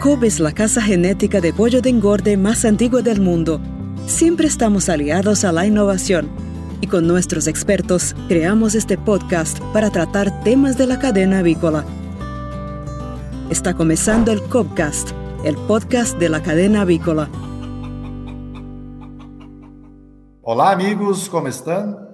Cobb es la casa genética de pollo de engorde más antigua del mundo. Siempre estamos aliados a la innovación y con nuestros expertos creamos este podcast para tratar temas de la cadena avícola. Está comenzando el Cobcast, el podcast de la cadena avícola. Olá, amigos, como estão?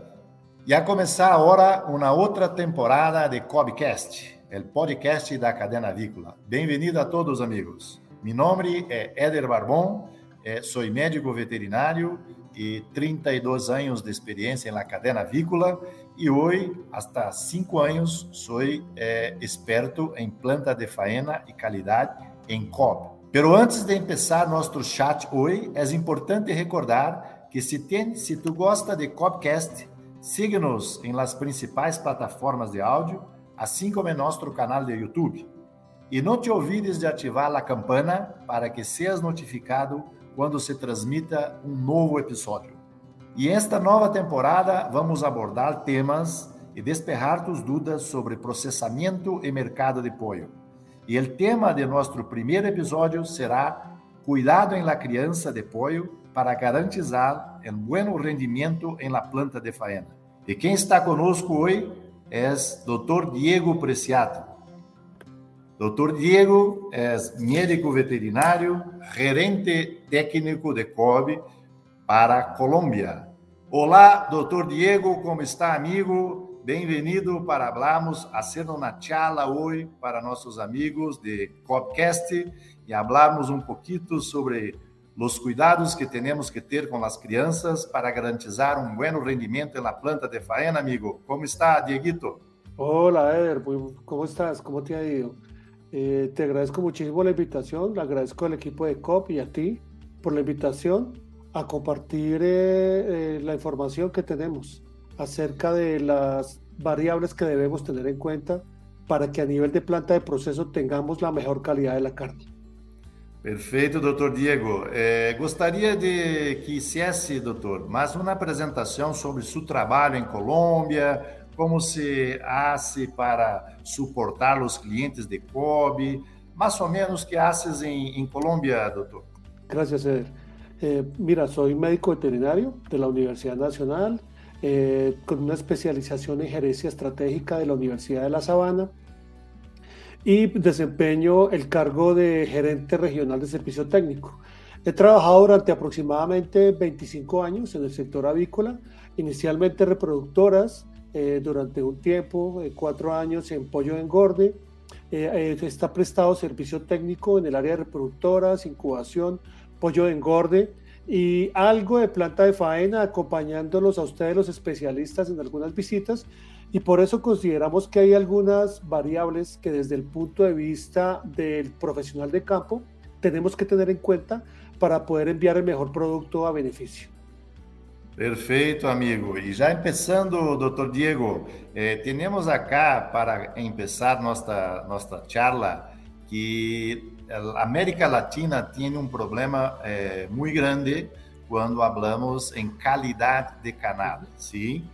E a começar agora uma outra temporada de Cobcast, o podcast da cadena avícola. Bem-vindo a todos, amigos. Meu nome é Éder Barbon, eh, sou médico veterinário e 32 anos de experiência na cadena avícola e hoje, hasta 5 anos, sou eh, experto em planta de faena e qualidade em COB. Pero antes de começar nosso chat hoje, é importante recordar que se, tem, se tu gosta de Copcast, siga-nos em las principais plataformas de áudio, assim como em nosso canal de YouTube. E não te olvides de ativar a campana para que seas notificado quando se transmita um novo episódio. E esta nova temporada vamos abordar temas e despejar tus dúvidas sobre processamento e mercado de pollo. E o tema de nosso primeiro episódio será Cuidado em la criança de pollo para garantizar um bom rendimento em la planta de faena. E quem está conosco hoje é Dr. Diego Preciado. Dr. Diego é médico veterinário, gerente técnico de COB para Colômbia. Olá, Dr. Diego, como está, amigo? Bem-vindo para falarmos, fazer uma charla hoje para nossos amigos de COBcast e falarmos um pouquinho sobre los cuidados que tenemos que ter com as crianças para garantizar um bom rendimento na planta de faena, amigo. Como está, Dieguito? Hola, Eder. ¿Cómo estás? ¿Cómo te ha ido? Eh, te agradezco muchísimo la invitación. Le agradezco al equipo de COP y a ti por la invitación a compartir eh, eh, la información que tenemos acerca de las variables que debemos tener en cuenta para que a nivel de planta de proceso tengamos la mejor calidad de la carne. Perfeito, doutor Diego. É, gostaria de que hicesse, doutor, mais uma apresentação sobre seu trabalho em Colômbia, como se hace para suportar os clientes de COB, mais ou menos que haces em, em Colômbia, doutor. Gracias, Eder. Eh, mira, soy médico veterinario de la Nacional, eh, con una especialización en gerencia estratégica de la Universidad de La Sabana y desempeño el cargo de gerente regional de servicio técnico. He trabajado durante aproximadamente 25 años en el sector avícola, inicialmente reproductoras, eh, durante un tiempo, eh, cuatro años en pollo de engorde. Eh, está prestado servicio técnico en el área de reproductoras, incubación, pollo de engorde y algo de planta de faena, acompañándolos a ustedes los especialistas en algunas visitas y por eso consideramos que hay algunas variables que desde el punto de vista del profesional de campo tenemos que tener en cuenta para poder enviar el mejor producto a beneficio. Perfeito, amigo. E já começando, doutor Diego, eh, temos acá para começar nossa nossa charla que América Latina tem um problema eh, muito grande quando falamos em qualidade de canal, sim?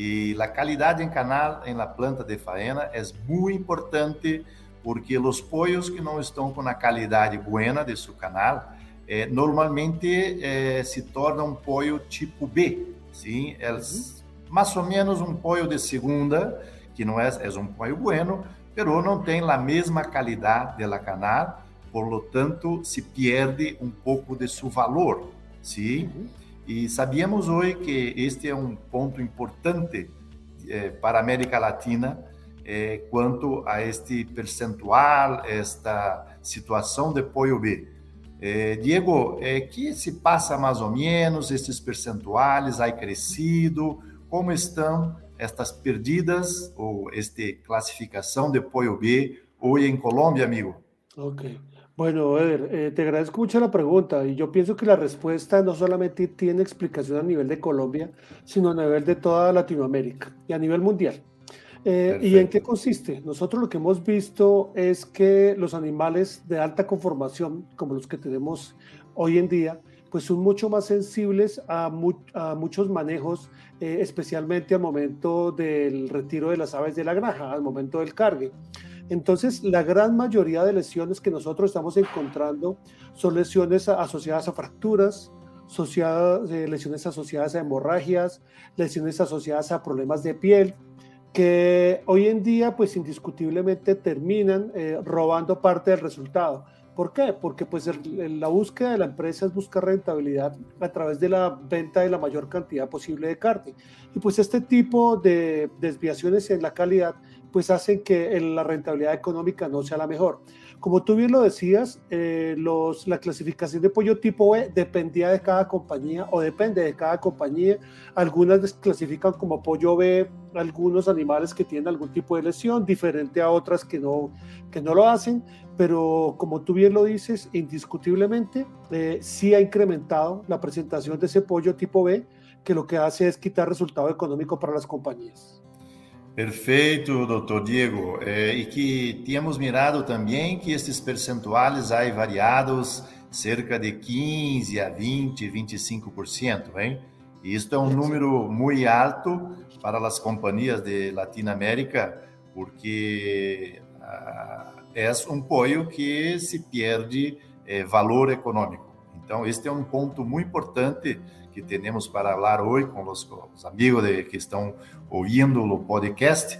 E a qualidade em canal em la planta de faena é muito importante porque os pollos que não estão com a qualidade buena de seu canal eh, normalmente eh, se tornam um pollo tipo B, sim? É mais ou menos um pollo de segunda, que não é, é um pollo bueno, pero não tem a mesma qualidade da canal, por lo tanto se perde um pouco de seu valor, sim? Uhum. E sabíamos hoje que este é um ponto importante eh, para a América Latina eh, quanto a este percentual, esta situação de apoio B. Eh, Diego, eh, que se passa mais ou menos estes percentuais? Há crescido? Como estão estas perdidas ou esta classificação de apoio B hoje em Colômbia, amigo? Ok. Bueno, Eder, eh, te agradezco mucho la pregunta y yo pienso que la respuesta no solamente tiene explicación a nivel de Colombia, sino a nivel de toda Latinoamérica y a nivel mundial. Eh, ¿Y en qué consiste? Nosotros lo que hemos visto es que los animales de alta conformación, como los que tenemos hoy en día, pues son mucho más sensibles a, muchos manejos, eh, especialmente al momento del retiro de las aves de la granja, al momento del cargue. Entonces, la gran mayoría de lesiones que nosotros estamos encontrando son lesiones asociadas a fracturas, asociadas, eh, lesiones asociadas a hemorragias, lesiones asociadas a problemas de piel, que hoy en día, pues indiscutiblemente terminan eh, robando parte del resultado. ¿Por qué? Porque pues la búsqueda de la empresa es buscar rentabilidad a través de la venta de la mayor cantidad posible de carne. Y pues este tipo de desviaciones en la calidad pues hacen que la rentabilidad económica no sea la mejor. Como tú bien lo decías, eh, los, la clasificación de pollo tipo B dependía de cada compañía o depende de cada compañía. Algunas clasifican como pollo B algunos animales que tienen algún tipo de lesión, diferente a otras que no, que no lo hacen, pero como tú bien lo dices, indiscutiblemente eh, sí ha incrementado la presentación de ese pollo tipo B, que lo que hace es quitar resultado económico para las compañías. Perfeito, doutor Diego. É, e que tínhamos mirado também que esses percentuais aí variados cerca de 15 a 20, 25%, hein? E isto é um número muito alto para as companhias de Latinoamérica, porque ah, é um apoio que se perde eh, valor econômico. Então, este é um ponto muito importante que temos para falar hoje com os, os amigos de, que estão ouvindo o podcast.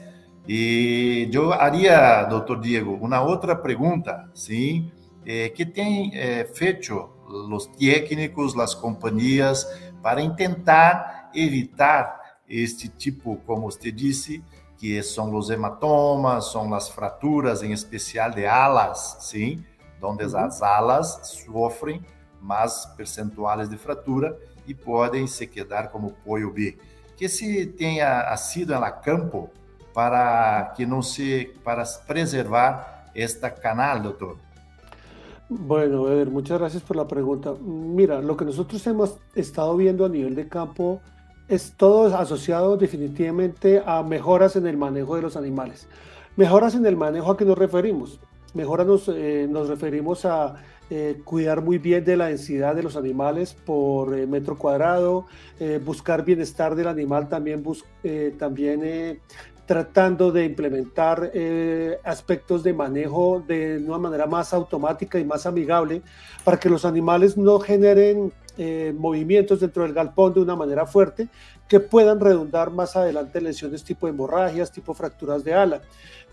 E eu haria, doutor Diego, uma outra pergunta, sim, eh, que tem eh, feito os técnicos, as companhias, para tentar evitar este tipo, como você disse, que são os hematomas, são as fraturas, em especial de alas, sim, onde as alas sofrem mais percentuais de fratura e podem se quedar como pollo B. Que se tenha sido ela campo para que não se para preservar esta canal, doutor. Bueno, Eder, muchas gracias por la pregunta. Mira, lo que nosotros hemos estado viendo a nivel de campo es todo asociado definitivamente a mejoras en el manejo de los animales. Mejoras en el manejo a qué nos referimos. Mejoras nos, eh, nos referimos a eh, cuidar muy bien de la densidad de los animales por eh, metro cuadrado, eh, buscar bienestar del animal también, también tratando de implementar aspectos de manejo de una manera más automática y más amigable para que los animales no generen movimientos dentro del galpón de una manera fuerte que puedan redundar más adelante en lesiones tipo hemorragias, tipo fracturas de ala.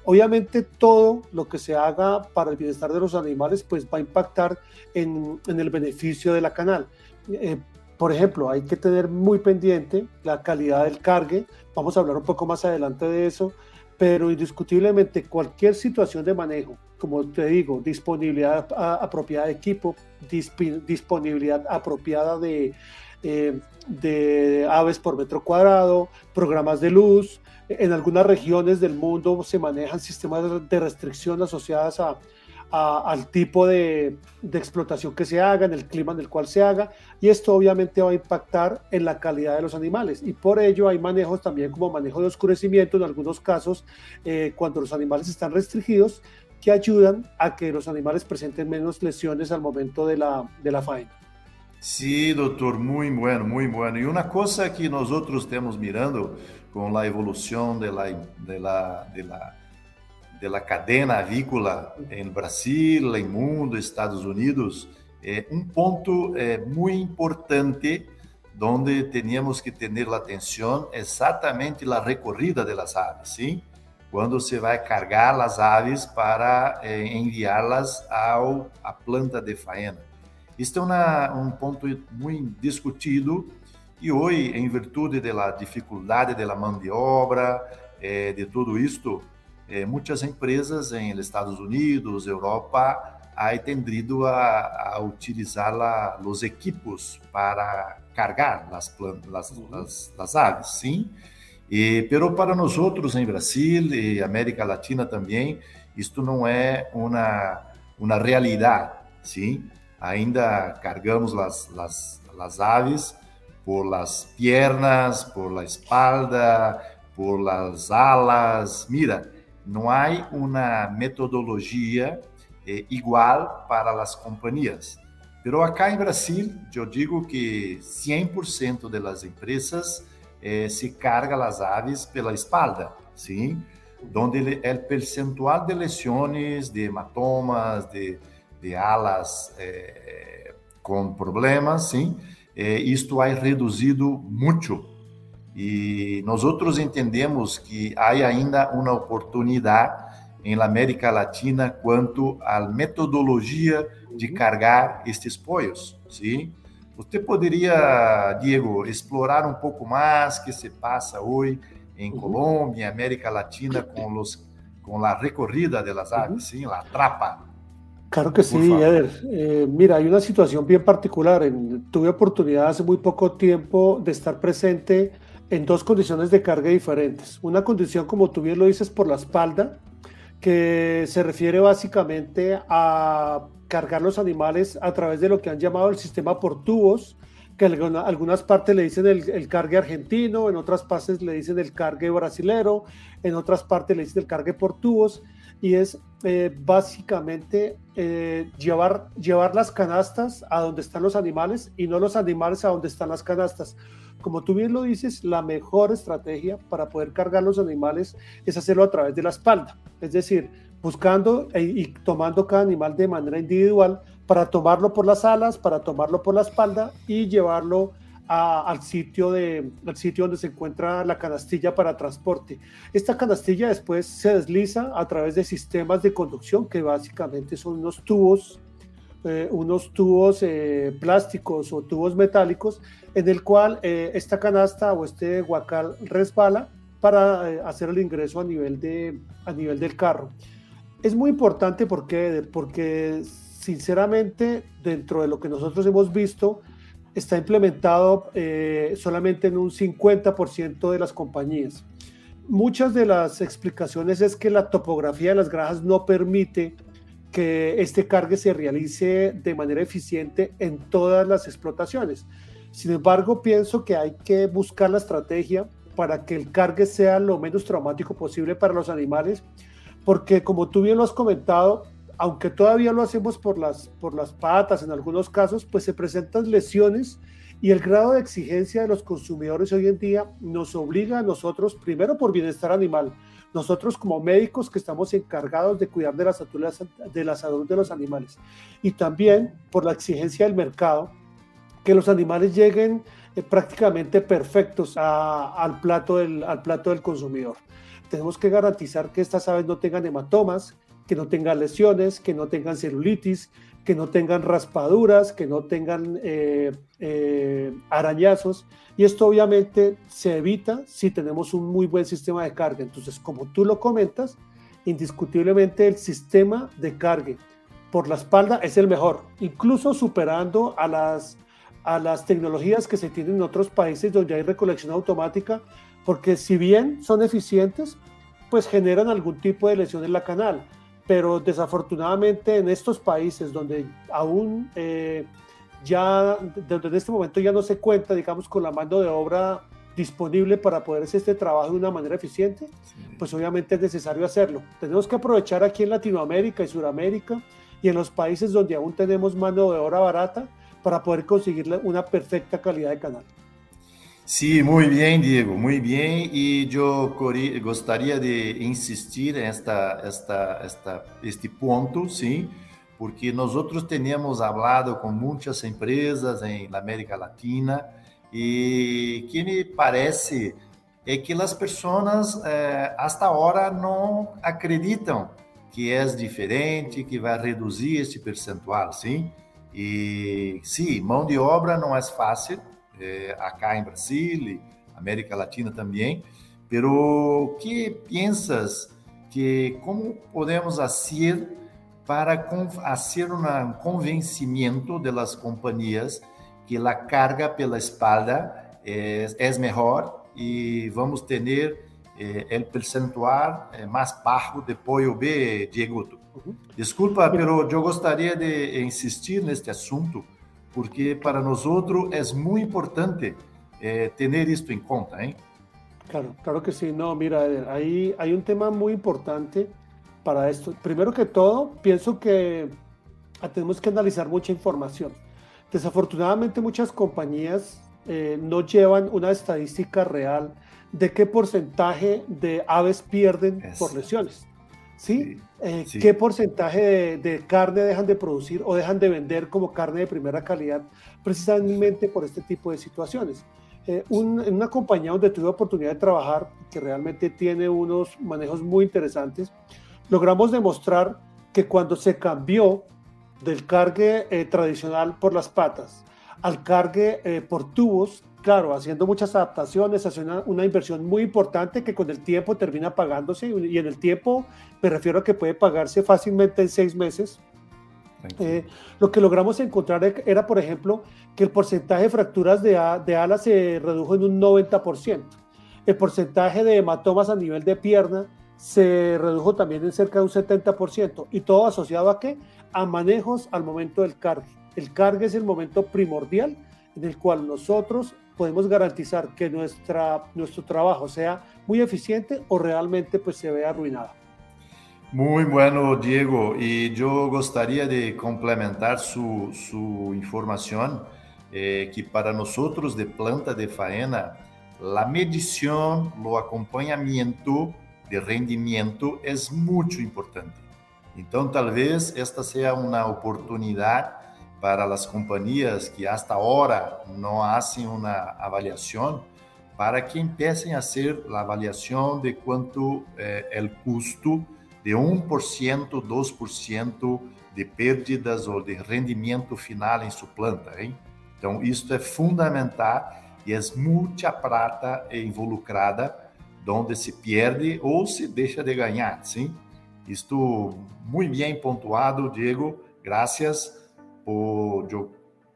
Obviamente todo lo que se haga para el bienestar de los animales pues va a impactar en, el beneficio de la canal. Eh, por ejemplo, hay que tener muy pendiente la calidad del cargue, vamos a hablar un poco más adelante de eso, pero indiscutiblemente cualquier situación de manejo, como te digo, disponibilidad apropiada de equipo, disponibilidad apropiada eh, de aves por metro cuadrado, programas de luz, en algunas regiones del mundo se manejan sistemas de restricción asociadas a, al tipo de, de, explotación que se haga, en el clima en el cual se haga, y esto obviamente va a impactar en la calidad de los animales. Y por ello hay manejos también como manejo de oscurecimiento en algunos casos, eh, cuando los animales están restringidos, que ayudan a que los animales presenten menos lesiones al momento de la, de la faena. Sí, doutor, muito bueno, muito bueno. E uma coisa que nós outros temos mirando Tipo, com a evolução da la, de la, cadena avícola em Brasil, em mundo, Estados Unidos, é um ponto é muito importante onde teníamos que ter la atenção exatamente la recorrida das aves, sim quando se vai cargar as aves para é, eh, enviarlas ao, a planta de faena. Isto é uma, um ponto muito discutido e hoje, em virtude da dificuldade da mão de obra, eh, de tudo isto, eh, muitas empresas em Estados Unidos, Europa, têm tendido a, a utilizar la, os equipos para cargar as plantas, as, as aves, sim. E, pero para nós outros em Brasil e América Latina também, isto não é uma, uma realidade, sim ainda cargamos las, las, las aves por las piernas, por la espalda, por las alas. Mira, não há uma metodologia eh, igual para as companhias. Pero acá em Brasil, eu digo que 100% das empresas eh, se carga as aves pela espalda, sim? donde el percentual de lesiones, de hematomas, de, de alas eh, com problemas, sim, eh, isto ha reduzido muito. E nós outros entendemos que há ainda uma oportunidade em América Latina quanto à metodologia de cargar estes poios, sim? Você poderia, Diego, explorar um pouco mais que se passa hoje em Colômbia, América Latina, com, os, com a recorrida de las aves, sim, a trapa? Claro que sí, Eder. Eh, mira, hay una situación bien particular. En, tuve oportunidad hace muy poco tiempo de estar presente en dos condiciones de carga diferentes. Una condición, como tú bien lo dices, por la espalda, que se refiere básicamente a cargar los animales a través de lo que han llamado el sistema por tubos, que en algunas partes le dicen el, cargue argentino, en otras partes le dicen el cargue brasilero, en otras partes le dicen el cargue por tubos, y es eh, básicamente eh, llevar, llevar las canastas a donde están los animales y no los animales a donde están las canastas. Como tú bien lo dices, la mejor estrategia para poder cargar los animales es hacerlo a través de la espalda, es decir, buscando e, y tomando cada animal de manera individual para tomarlo por las alas, para tomarlo por la espalda y llevarlo al, sitio de, al sitio donde se encuentra la canastilla para transporte. Esta canastilla después se desliza a través de sistemas de conducción que básicamente son unos tubos, eh, unos tubos eh, plásticos o tubos metálicos en el cual eh, esta canasta o este guacal resbala para hacer el ingreso a nivel, de, a nivel del carro. Es muy importante porque, porque sinceramente dentro de lo que nosotros hemos visto, está implementado eh, solamente en un 50% de las compañías. Muchas de las explicaciones es que la topografía de las granjas no permite que este cargue se realice de manera eficiente en todas las explotaciones. Sin embargo, pienso que hay que buscar la estrategia para que el cargue sea lo menos traumático posible para los animales, porque como tú bien lo has comentado, aunque todavía lo hacemos por las, por las patas en algunos casos, pues se presentan lesiones y el grado de exigencia de los consumidores hoy en día nos obliga a nosotros, primero por bienestar animal, nosotros como médicos que estamos encargados de cuidar de la salud de, la de los animales, y también por la exigencia del mercado, que los animales lleguen eh, prácticamente perfectos al, plato del, al plato del consumidor. Tenemos que garantizar que estas aves no tengan hematomas, que no tengan lesiones, que no tengan celulitis, que no tengan raspaduras, que no tengan eh, eh, arañazos. Y esto obviamente se evita si tenemos un muy buen sistema de carga. Entonces, como tú lo comentas, indiscutiblemente el sistema de carga por la espalda es el mejor, incluso superando a las, a las tecnologías que se tienen en otros países donde hay recolección automática, porque si bien son eficientes, pues generan algún tipo de lesión en la canal pero desafortunadamente en estos países donde aún eh, ya, donde en este momento ya no se cuenta, digamos, con la mano de obra disponible para poder hacer este trabajo de una manera eficiente, pues obviamente es necesario hacerlo. Tenemos que aprovechar aquí en Latinoamérica y Sudamérica y en los países donde aún tenemos mano de obra barata para poder conseguir una perfecta calidad de canal. Sí, muy bien, Diego, muy bien. Y yo gostaria de insistir esta, esta, esta, este ponto, sim, porque nosotros tenemos hablado con muchas empresas en América Latina y que me parece é que as pessoas eh, agora não acreditam que é diferente, que vai reduzir este percentual, sim? E sim, mão de obra não é fácil, eh, acá em Brasil e América Latina também. Pero que piensas que como podemos fazer para fazer um convencimento das companhias que a carga pela espalda é, é melhor e vamos ter eh, o percentual eh, mais baixo de pollo B, Diego. Desculpa, pero eu gostaria de insistir neste assunto porque para nós é muito importante eh, ter isto em conta, ¿eh? Claro, claro que sí. No, mira, ahí hay un tema muy importante para esto. Primero que todo, pienso que tenemos que analizar mucha información. Desafortunadamente, muchas compañías eh, no llevan una estadística real de qué porcentaje de aves pierden por lesiones. ¿Sí? Eh, ¿Qué porcentaje de, carne dejan de producir o dejan de vender como carne de primera calidad precisamente por este tipo de situaciones? Eh, en una compañía donde tuve oportunidad de trabajar, que realmente tiene unos manejos muy interesantes, logramos demostrar que cuando se cambió del cargue eh, tradicional por las patas al cargue por tubos, claro, haciendo muchas adaptaciones, haciendo una, inversión muy importante que con el tiempo termina pagándose y en el tiempo me refiero a que puede pagarse fácilmente en seis meses. Eh, lo que logramos encontrar e, era, por ejemplo, que el porcentaje de fracturas de, de alas se redujo en un 90%. El porcentaje de hematomas a nivel de pierna se redujo también en cerca de un 70%. ¿Y todo asociado a qué? A manejos al momento del cargue. El cargue es el momento primordial en el cual nosotros podemos garantizar que nuestra, nuestro trabajo sea muy eficiente o realmente pues se vea arruinado. Muy bueno, Diego. Y yo gustaría de complementar su, su información, eh, que para nosotros de planta de faena, la medición, el acompañamiento de rendimiento es mucho importante. Entonces, tal vez esta sea una oportunidad para las compañías que hasta ahora no hacen una avaliación, para que empiecen a hacer la avaliación de cuánto eh, el costo de 1%, 2% de pérdidas ou de rendimento final em sua planta. Hein? Então, isso é fundamental e é muita prata involucrada onde se perde ou se deixa de ganhar, sim? Isto muito bem pontuado, Diego. Graças o, eu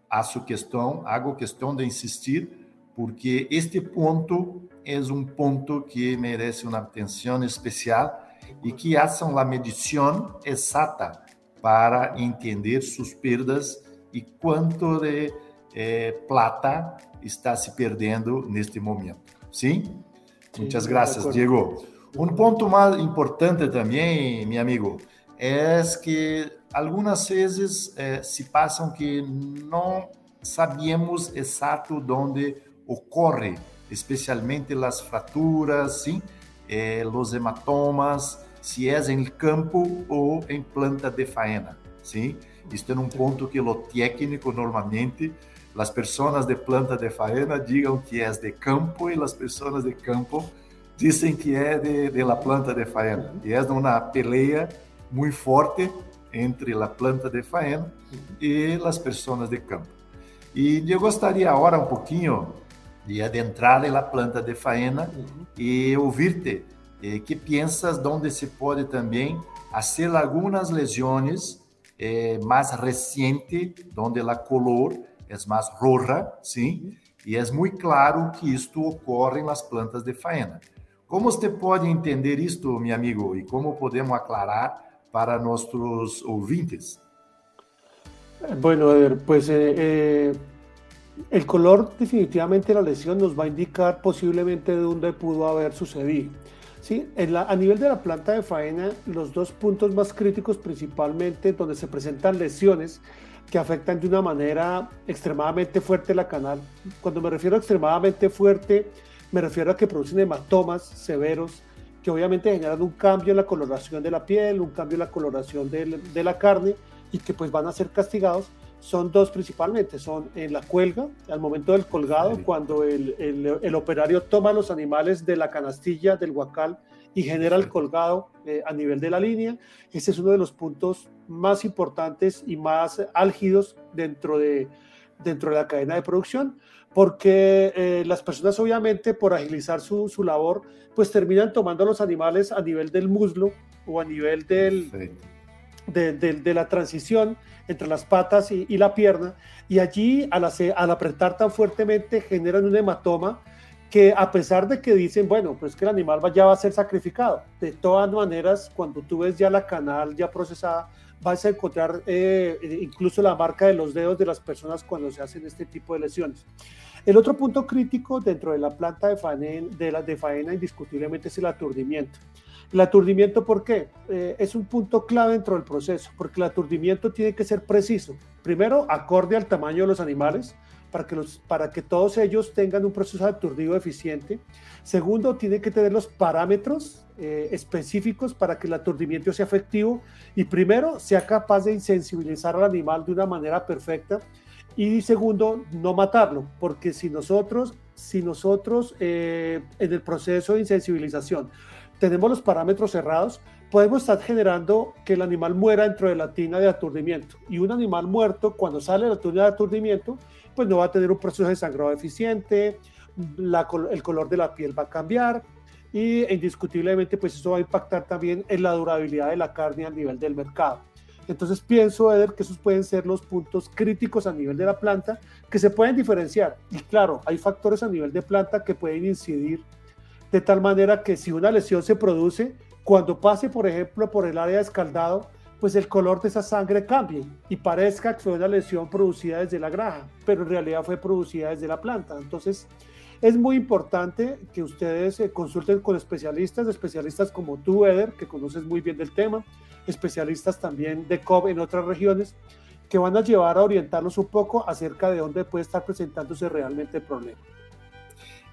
faço questão, hago questão de insistir, porque este ponto é um ponto que merece uma atenção especial e que façam a medição exata para entender suas perdas e quanto de eh, plata está se perdendo neste momento. Sim? Muitas graças, Diego. Um ponto mais importante também, meu amigo, é que algumas vezes eh, se passam que não sabíamos exato onde ocorre, especialmente as fraturas, sim, eh, os hematomas, se é em campo ou em planta de faena, sim. Isto é um ponto que o técnico normalmente as pessoas de planta de faena digam que é de campo e as pessoas de campo dizem que é de, de la planta de faena. E é uma peleia muito forte entre a planta de faena e as pessoas de campo. E eu gostaria agora um pouquinho de adentrar na planta de faena uhum. e ouvir-te eh, que pensas onde se pode também fazer algumas lesões eh, mais recente, onde a color é mais roja, sim, e é muito claro que isto ocorre nas plantas de faena. Como você pode entender isto, meu amigo, e como podemos aclarar para nuestros ouvintes? Bueno, Eder, pues eh, eh, el color definitivamente la lesión nos va a indicar posiblemente de dónde pudo haber sucedido. ¿sí? En la, a nivel de la planta de faena, los dos puntos más críticos principalmente donde se presentan lesiones que afectan de una manera extremadamente fuerte la canal. Cuando me refiero a extremadamente fuerte, me refiero a que producen hematomas severos, que obviamente generan un cambio en la coloración de la piel, un cambio en la coloración de, la carne y que pues van a ser castigados, son dos principalmente, son en la cuelga, al momento del colgado, cuando el, el, operario toma los animales de la canastilla del huacal y genera el colgado eh, a nivel de la línea. Ese es uno de los puntos más importantes y más álgidos dentro de, dentro de la cadena de producción porque eh, las personas obviamente por agilizar su, su, labor, pues terminan tomando los animales a nivel del muslo o a nivel del, de, de, la transición entre las patas y, y la pierna, y allí al, al, apretar tan fuertemente generan un hematoma que a pesar de que dicen, bueno, pues que el animal ya va a ser sacrificado, de todas maneras, cuando tú ves ya la canal ya procesada, vas a encontrar eh, incluso la marca de los dedos de las personas cuando se hacen este tipo de lesiones. El otro punto crítico dentro de la planta de faena, de la, de faena indiscutiblemente es el aturdimiento. El aturdimiento, ¿por qué? Eh, es un punto clave dentro del proceso, porque el aturdimiento tiene que ser preciso. Primero, acorde al tamaño de los animales, para que, los, para que todos ellos tengan un proceso de aturdido eficiente. Segundo, tiene que tener los parámetros eh, específicos para que el aturdimiento sea efectivo. Y primero, sea capaz de insensibilizar al animal de una manera perfecta. Y segundo, no matarlo, porque si nosotros, si nosotros eh, en el proceso de insensibilización tenemos los parámetros cerrados, podemos estar generando que el animal muera dentro de la tina de aturdimiento. Y un animal muerto, cuando sale de la tina de aturdimiento, pues no va a tener un proceso de sangrado eficiente, el color de la piel va a cambiar y indiscutiblemente pues eso va a impactar también en la durabilidad de la carne a nivel del mercado. Entonces pienso, Eder, que esos pueden ser los puntos críticos a nivel de la planta que se pueden diferenciar. Y claro, hay factores a nivel de planta que pueden incidir de tal manera que si una lesión se produce, cuando pase, por ejemplo, por el área de escaldado, pues el color de esa sangre cambie y parezca que fue una lesión producida desde la graja, pero en realidad fue producida desde la planta. Entonces, es muy importante que ustedes eh, consulten con especialistas, especialistas como tú, Eder, que conoces muy bien del tema, especialistas también de COB en otras regiones, que van a llevar a orientarlos un poco acerca de dónde puede estar presentándose realmente el problema.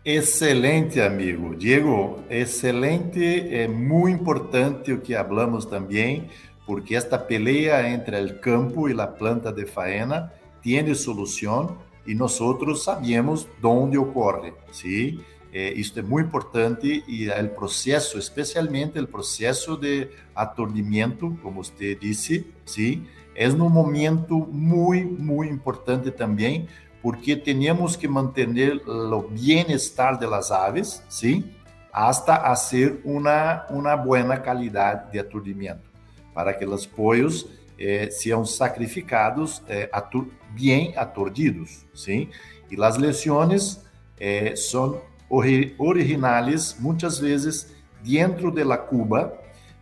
Excelente, amigo. Diego, excelente, é muito importante o que hablamos também, porque esta pelea entre o campo e a planta de faena tem solução e nós sabemos onde ocorre, sim? É, isto é muito importante e o processo, especialmente o processo de aturdimento, como você disse, sim, é um momento muito, muito importante também, porque temos que manter o bem-estar das aves, sim, hasta hacer uma uma boa qualidade de aturdimento, para que os pollos eh, sejam sacrificados eh, atur bem aturdidos, sim. E as lesões eh, são ori originais muitas vezes dentro de la cuba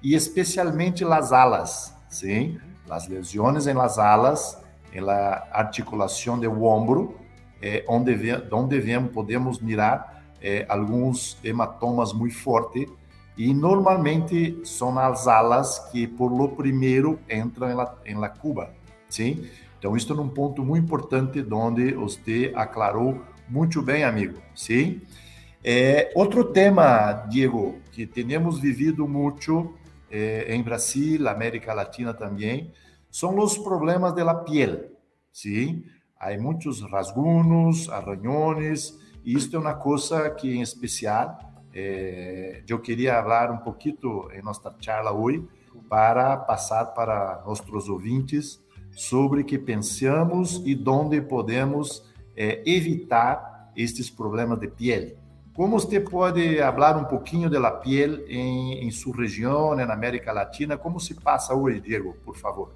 e especialmente las alas, sim. As lesões em las alas en la articulação do ombro, é, onde, onde podemos mirar é, alguns hematomas muito fortes e normalmente são as alas que por lo primeiro entram em la, em la cuba, sim? Então, isso é um ponto muito importante, onde você aclarou muito bem, amigo, sim? É, outro tema, Diego, que temos vivido muito é, em Brasil, América Latina também, são os problemas da pele, sim? Há muitos rasgunos, arranhões, e isto é uma coisa que, em especial, eh, eu queria falar um pouquinho em nossa charla hoje, para passar para nossos ouvintes sobre que pensamos e onde podemos eh, evitar estes problemas de pele. Como você pode falar um pouquinho da pele em, em sua região, na América Latina? Como se passa hoje, Diego, por favor?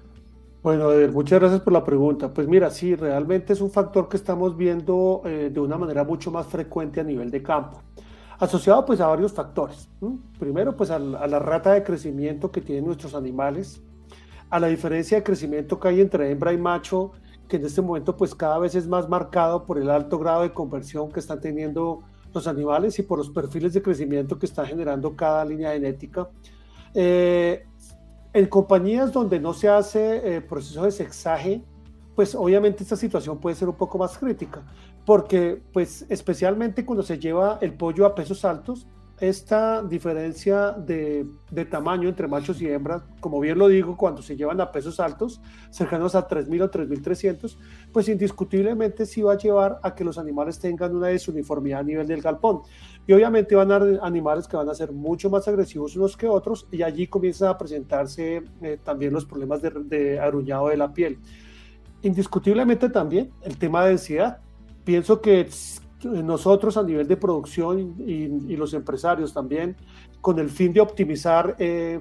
Bueno, muchas gracias por la pregunta. Pues mira, sí, realmente es un factor que estamos viendo eh, de una manera mucho más frecuente a nivel de campo, asociado pues a varios factores. Primero, pues a, la rata de crecimiento que tienen nuestros animales, a la diferencia de crecimiento que hay entre hembra y macho, que en este momento pues cada vez es más marcado por el alto grado de conversión que están teniendo los animales y por los perfiles de crecimiento que está generando cada línea genética. Eh, en compañías donde no se hace eh, proceso de sexaje, pues obviamente esta situación puede ser un poco más crítica, porque pues especialmente cuando se lleva el pollo a pesos altos, esta diferencia de, tamaño entre machos y hembras, como bien lo digo, cuando se llevan a pesos altos, cercanos a 3.000 o 3.300, pues indiscutiblemente sí va a llevar a que los animales tengan una desuniformidad a nivel del galpón. Y obviamente van a haber animales que van a ser mucho más agresivos unos que otros y allí comienzan a presentarse eh, también los problemas de, de aruñado de la piel. Indiscutiblemente también el tema de densidad. Pienso que nosotros a nivel de producción y, los empresarios también, con el fin de optimizar eh,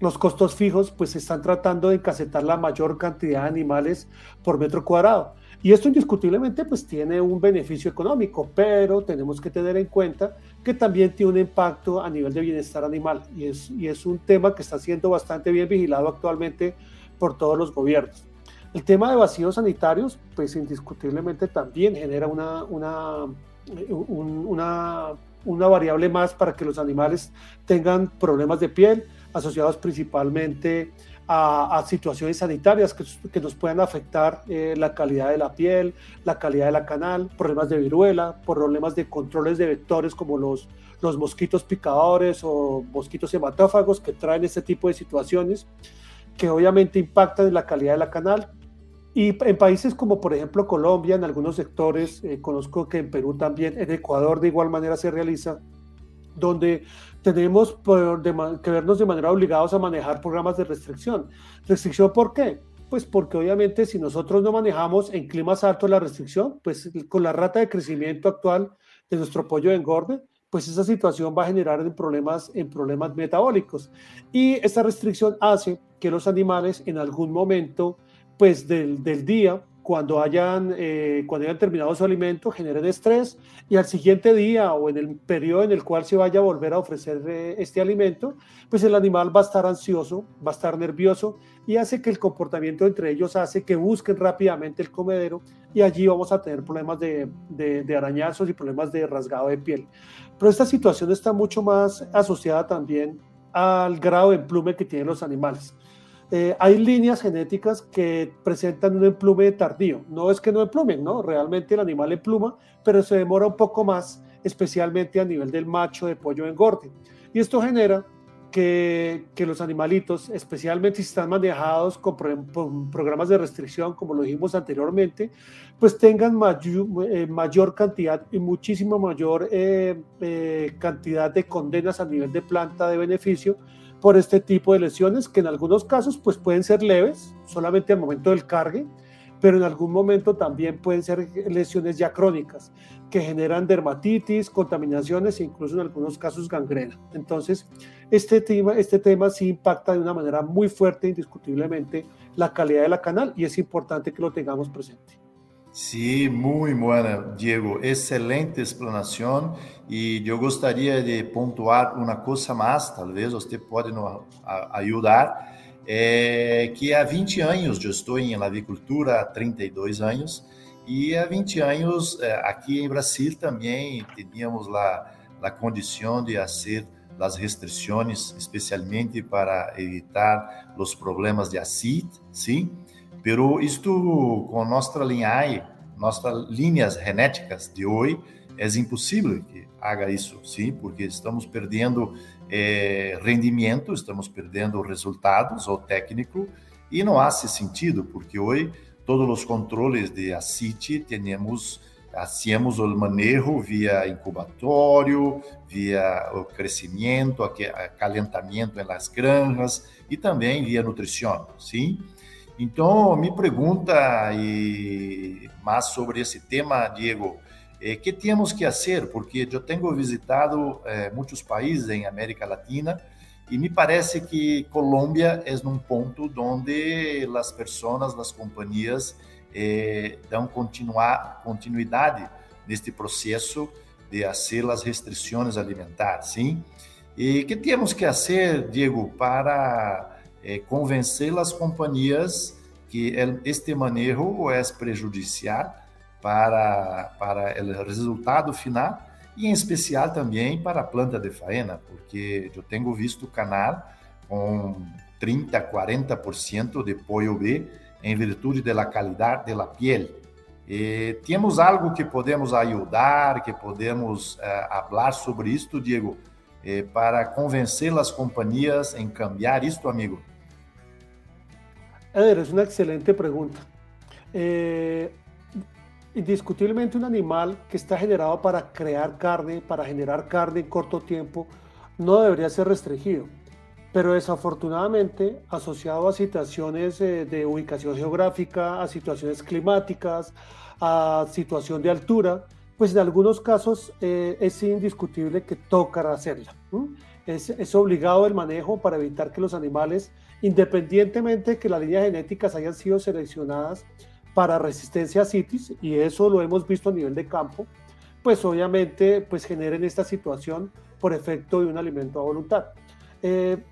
los costos fijos, pues están tratando de encasetar la mayor cantidad de animales por metro cuadrado. Y esto indiscutiblemente pues tiene un beneficio económico, pero tenemos que tener en cuenta que también tiene un impacto a nivel de bienestar animal y es, y es un tema que está siendo bastante bien vigilado actualmente por todos los gobiernos. El tema de vacíos sanitarios, pues indiscutiblemente también genera una, una, una, una variable más para que los animales tengan problemas de piel asociados principalmente a, situaciones sanitarias que, que, nos puedan afectar eh, la calidad de la piel, la calidad de la canal, problemas de viruela, problemas de controles de vectores como los, los mosquitos picadores o mosquitos hematófagos que traen este tipo de situaciones que obviamente impactan en la calidad de la canal. Y en países como por ejemplo Colombia, en algunos sectores, eh, conozco que en Perú también, en Ecuador de igual manera se realiza, donde tenemos que vernos de manera obligados a manejar programas de restricción. ¿Restricción por qué? Pues porque obviamente si nosotros no manejamos en climas altos la restricción, pues con la rata de crecimiento actual de nuestro pollo de engorde, pues esa situación va a generar en problemas, en problemas metabólicos. Y esta restricción hace que los animales en algún momento pues del, día cuando hayan, eh, cuando hayan terminado su alimento, generen estrés y al siguiente día o en el periodo en el cual se vaya a volver a ofrecer eh, este alimento, pues el animal va a estar ansioso, va a estar nervioso y hace que el comportamiento entre ellos hace que busquen rápidamente el comedero y allí vamos a tener problemas de, de, de arañazos y problemas de rasgado de piel. Pero esta situación está mucho más asociada también al grado de emplume que tienen los animales. Eh, hay líneas genéticas que presentan un emplume tardío. No es que no emplumen, ¿no? Realmente el animal empluma, pero se demora un poco más, especialmente a nivel del macho de pollo engorde. Y esto genera que, que los animalitos, especialmente si están manejados con, programas de restricción, como lo dijimos anteriormente, pues tengan mayor, eh, mayor cantidad y muchísima mayor eh, cantidad de condenas a nivel de planta de beneficio por este tipo de lesiones que en algunos casos pues pueden ser leves, solamente al momento del cargue, pero en algún momento también pueden ser lesiones ya crónicas que generan dermatitis, contaminaciones e incluso en algunos casos gangrena. Entonces, este tema, este tema sí impacta de una manera muy fuerte indiscutiblemente la calidad de la canal y es importante que lo tengamos presente. Sí, muy buena, Diego. Excelente explanación. Y yo gustaría de puntuar una cosa más, tal vez usted puede nos ayudar, é que há 20 anos, eu estou em avicultura há 32 anos, e há 20 anos, aqui em Brasil também tínhamos a, a condição de fazer as restrições, especialmente para evitar os problemas de acid, sim? Pero isto com nossa linhagem, nossas linhas genéticas de hoje, é impossível que haga isso, sim, porque estamos perdendo é, rendimento, estamos perdendo resultados ou técnico e não há sentido, porque hoje todos os controles de ACIT temos hacemos o manejo via incubatório, via o crescimento, acalentamento nas granjas e também via nutrição, sim? Então, me pergunta e mais sobre esse tema, Diego, eh, que temos que fazer? Porque eu tenho visitado eh, muitos países em América Latina e me parece que Colômbia é um ponto onde as pessoas, as companhias eh, dão continuar, continuidade neste processo de fazer as restrições alimentares, sim? E que temos que fazer, Diego, para é, convencer as companhias que este manejo é prejudicial para, para o resultado final e em especial também para a planta de faena, porque eu tenho visto canal com 30, 40% de pollo B em virtude da qualidade da pele. E temos algo que podemos ajudar, que podemos uh, falar sobre isto, Diego, eh, para convencer as companhias em cambiar isto, amigo? Es una excelente pregunta. Eh, indiscutiblemente un animal que está generado para crear carne, para generar carne en corto tiempo, no debería ser restringido. Pero desafortunadamente, asociado a situaciones eh, de ubicación geográfica, a situaciones climáticas, a situación de altura, pues en algunos casos eh, es indiscutible que toca hacerla. Es obligado el manejo para evitar que los animales independientemente de que las líneas genéticas hayan sido seleccionadas para resistencia a citis, y eso lo hemos visto a nivel de campo, pues obviamente pues generen esta situación por efecto de un alimento a voluntad. Eh,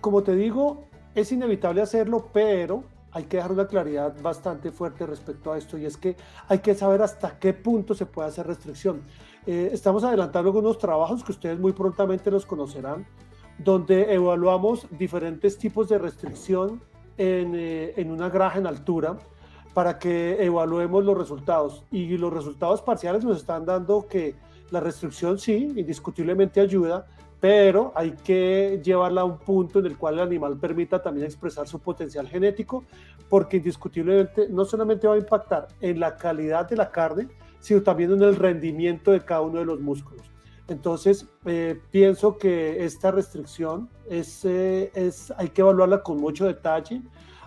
como te digo, es inevitable hacerlo, pero hay que dejar una claridad bastante fuerte respecto a esto y es que hay que saber hasta qué punto se puede hacer restricción. Eh, estamos adelantando algunos trabajos que ustedes muy prontamente los conocerán donde evaluamos diferentes tipos de restricción en, eh, en una graja en altura para que evaluemos los resultados. Y los resultados parciales nos están dando que la restricción sí, indiscutiblemente ayuda, pero hay que llevarla a un punto en el cual el animal permita también expresar su potencial genético, porque indiscutiblemente no solamente va a impactar en la calidad de la carne, sino también en el rendimiento de cada uno de los músculos. Entonces, eh, pienso que esta restricción es, eh, es, hay que evaluarla con mucho detalle,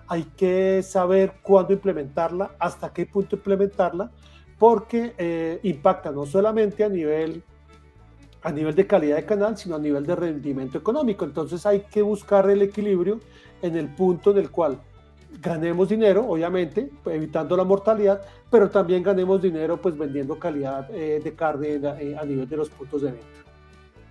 hay que saber cuándo implementarla, hasta qué punto implementarla, porque eh, impacta no solamente a nivel a nivel de calidad de canal, sino a nivel de rendimiento económico. Entonces hay que buscar el equilibrio en el punto en el cual ganemos dinero, obviamente, evitando la mortalidad, pero también ganemos dinero pues vendiendo calidad eh, de carne eh, a nivel de los puntos de venta.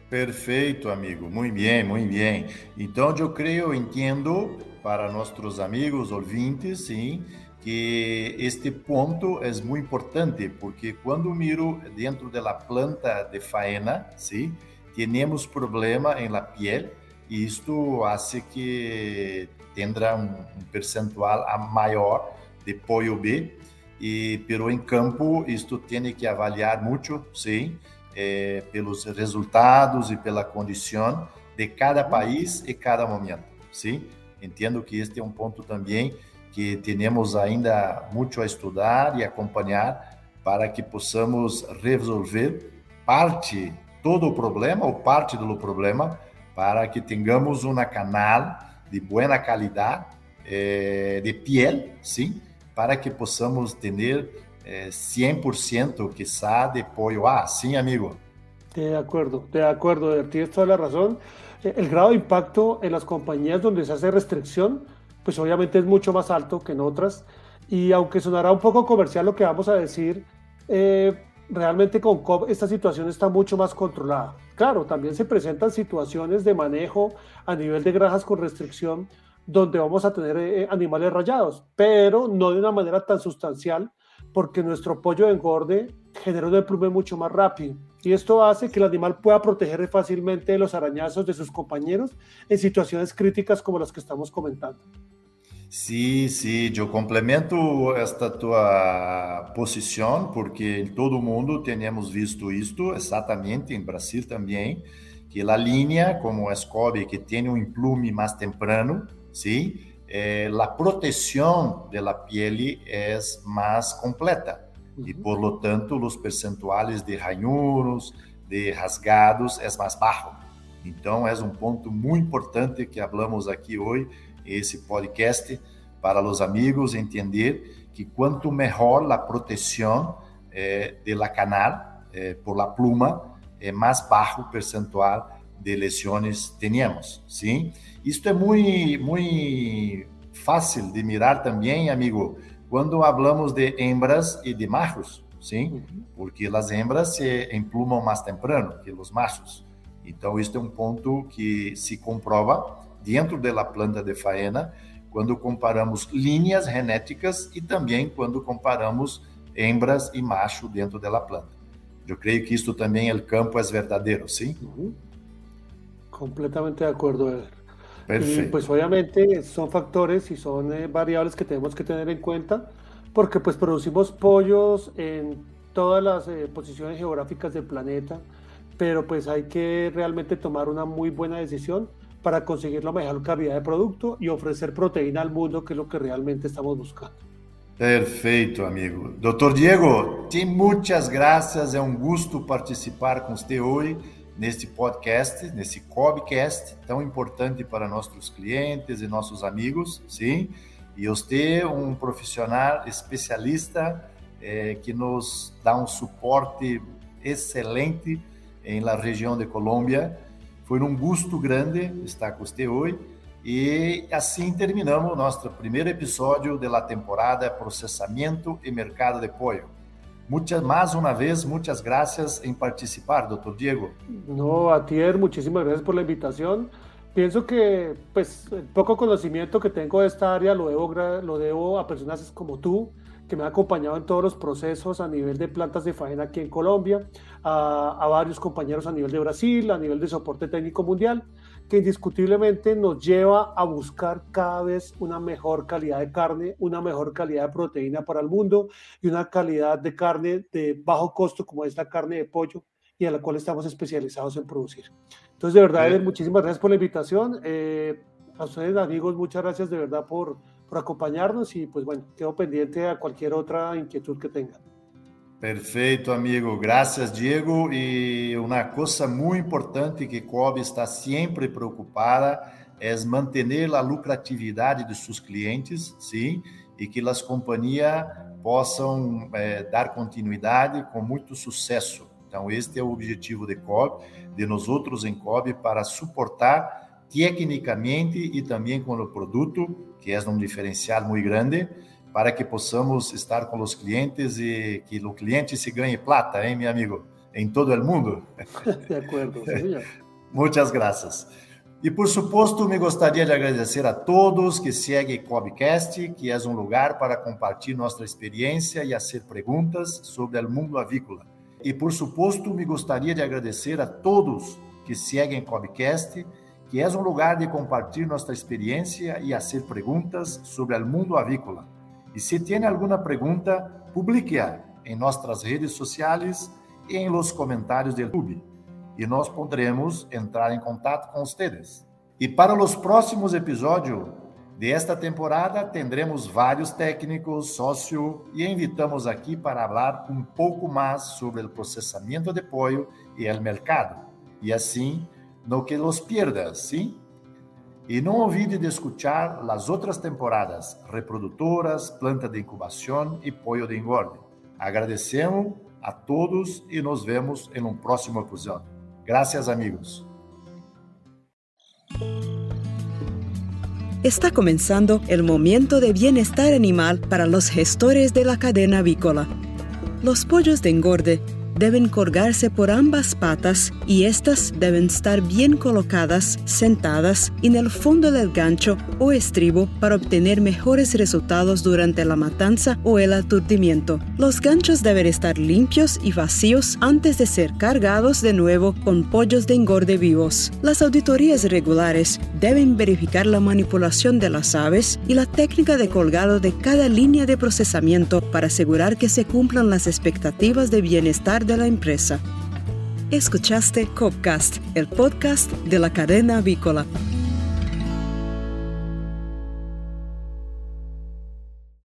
Perfeito, amigo. Muito bem, muito bem. Então, eu creio, entendo para nossos amigos ouvintes, sim, que este ponto é muito importante, porque quando miro dentro da planta de faena, sim, temos problema em la piel e isto hace que tendrá um, um percentual a maior de B, e pero em campo isto tem que avaliar muito, sim, eh, pelos resultados e pela condição de cada país e cada momento, sim. Entendo que este é um ponto também que temos ainda muito a estudar e acompanhar para que possamos resolver parte, todo o problema ou parte do problema, para que tenhamos uma canal de boa qualidade eh, de piel, sim, para que possamos ter eh, 100% quizá de pollo A, sim, amigo. De acuerdo, de acuerdo, tienes toda la razón. Eh, el grado de impacto en las compañías donde se hace restricción pues obviamente es mucho más alto que en otras. Y aunque sonará un poco comercial lo que vamos a decir, eh, realmente con COP esta situación está mucho más controlada. Claro, también se presentan situaciones de manejo a nivel de granjas con restricción donde vamos a tener eh, animales rayados, pero no de una manera tan sustancial porque nuestro pollo de engorde genera un desplume mucho más rápido. Y esto hace que el animal pueda proteger fácilmente de los arañazos de sus compañeros en situaciones críticas como las que estamos comentando. Sim, sim, eu complemento esta tua posição, porque em todo o mundo temos visto isto, exatamente, em Brasil também, que a linha, como a SCOBE, que tem um implume mais temprano, sim, eh, a proteção da pele é mais completa. Uhum. E, por lo tanto, os percentuais de ranhuros, de rasgados, é mais baixo. Então, é um ponto muito importante que falamos aqui hoje, esse podcast para os amigos entender que quanto melhor a proteção eh, de la canal eh, por la pluma, eh, mais baixo percentual de lesões temos, sim? Isto é muito muito fácil de mirar também, amigo, quando falamos de hembras e de machos, sim? Porque as hembras se emplumam mais temprano que os machos. Então, isto é um ponto que se comprova dentro da planta de faena quando comparamos linhas genéticas e também quando comparamos hembras e macho dentro da planta. Eu creio que isto também o campo é verdadeiro, sim? Uhum. Completamente de acordo. Y pues obviamente son factores y son eh, variables que tenemos que tener en cuenta porque pues producimos pollos en todas las eh, posiciones geográficas del planeta, pero pues hay que realmente tomar una muy buena decisión para conseguir la mejor calidad de producto y ofrecer proteína al mundo, que es lo que realmente estamos buscando. Perfeito, amigo. Doutor Diego, tem muitas graças. É um gosto participar com você hoje neste podcast, nesse Cobcast, tão importante para nossos clientes e nossos amigos, sim? E você um profissional especialista eh, que nos dá um suporte excelente em la região de Colômbia foi um gosto grande estar com você hoje. E assim terminamos nosso primeiro episódio da temporada Processamento e Mercado de Pollo. Muchas, una vez, muchas gracias en participar, doctor Diego. No, a ti, muchísimas gracias por la invitación. Pienso que pues, el poco conocimiento que tengo de esta área lo debo, lo debo a personas como tú, que me ha acompañado en todos los procesos a nivel de plantas de faena aquí en Colombia, a, varios compañeros a nivel de Brasil, a nivel de soporte técnico mundial, que indiscutiblemente nos lleva a buscar cada vez una mejor calidad de carne, una mejor calidad de proteína para el mundo y una calidad de carne de bajo costo como es la carne de pollo y a la cual estamos especializados en producir. Entonces, de verdad, muchísimas gracias por la invitación. Eh, a ustedes, amigos, muchas gracias de verdad por, por acompañarnos y pues bueno, quedo pendiente a cualquier otra inquietud que tengan. Perfeito, amigo. Graças, Diego. E uma coisa muito importante que Cobb está sempre preocupada é manter a lucratividade de seus clientes, sim, e que as companhias possam é, dar continuidade com muito sucesso. Então, este é o objetivo de Cobb, de nós outros em Cobb, para suportar tecnicamente e também com o produto, que é um diferencial muito grande, para que possamos estar com os clientes e que o cliente se ganhe plata, hein, meu amigo? Em todo o mundo. De acordo, senhor. Muitas graças. E por suposto, me gostaria de agradecer a todos que seguem Cobcast, que é um lugar para compartilhar nossa experiência e fazer perguntas sobre o mundo avícola. E por suposto, me gostaria de agradecer a todos que seguem Cobcast, que é um lugar de compartilhar nossa experiência e fazer perguntas sobre o mundo avícola. E se tem alguma pergunta, publique-a em nossas redes sociais e em los comentários do YouTube. E nós poderemos entrar em contato com vocês. E para os próximos episódios desta temporada, teremos vários técnicos, sócio e invitamos aqui para falar um pouco mais sobre o processamento de pollo e o mercado. E assim, no que los pierdas, sim? E não olvide de escuchar as outras temporadas, reprodutoras, planta de incubação e pollo de engorde. Agradecemos a todos e nos vemos em um próximo episódio. Gracias, amigos. Está comenzando el momento de bienestar animal para los gestores de la cadena avícola. Los pollos de engorde deben colgarse por ambas patas y estas deben estar bien colocadas, sentadas en el fondo del gancho o estribo para obtener mejores resultados durante la matanza o el aturdimiento. Los ganchos deben estar limpios y vacíos antes de ser cargados de nuevo con pollos de engorde vivos. Las auditorías regulares deben verificar la manipulación de las aves y la técnica de colgado de cada línea de procesamiento para asegurar que se cumplan las expectativas de bienestar de la empresa. Escuchaste Copcast, el podcast de la cadena avícola.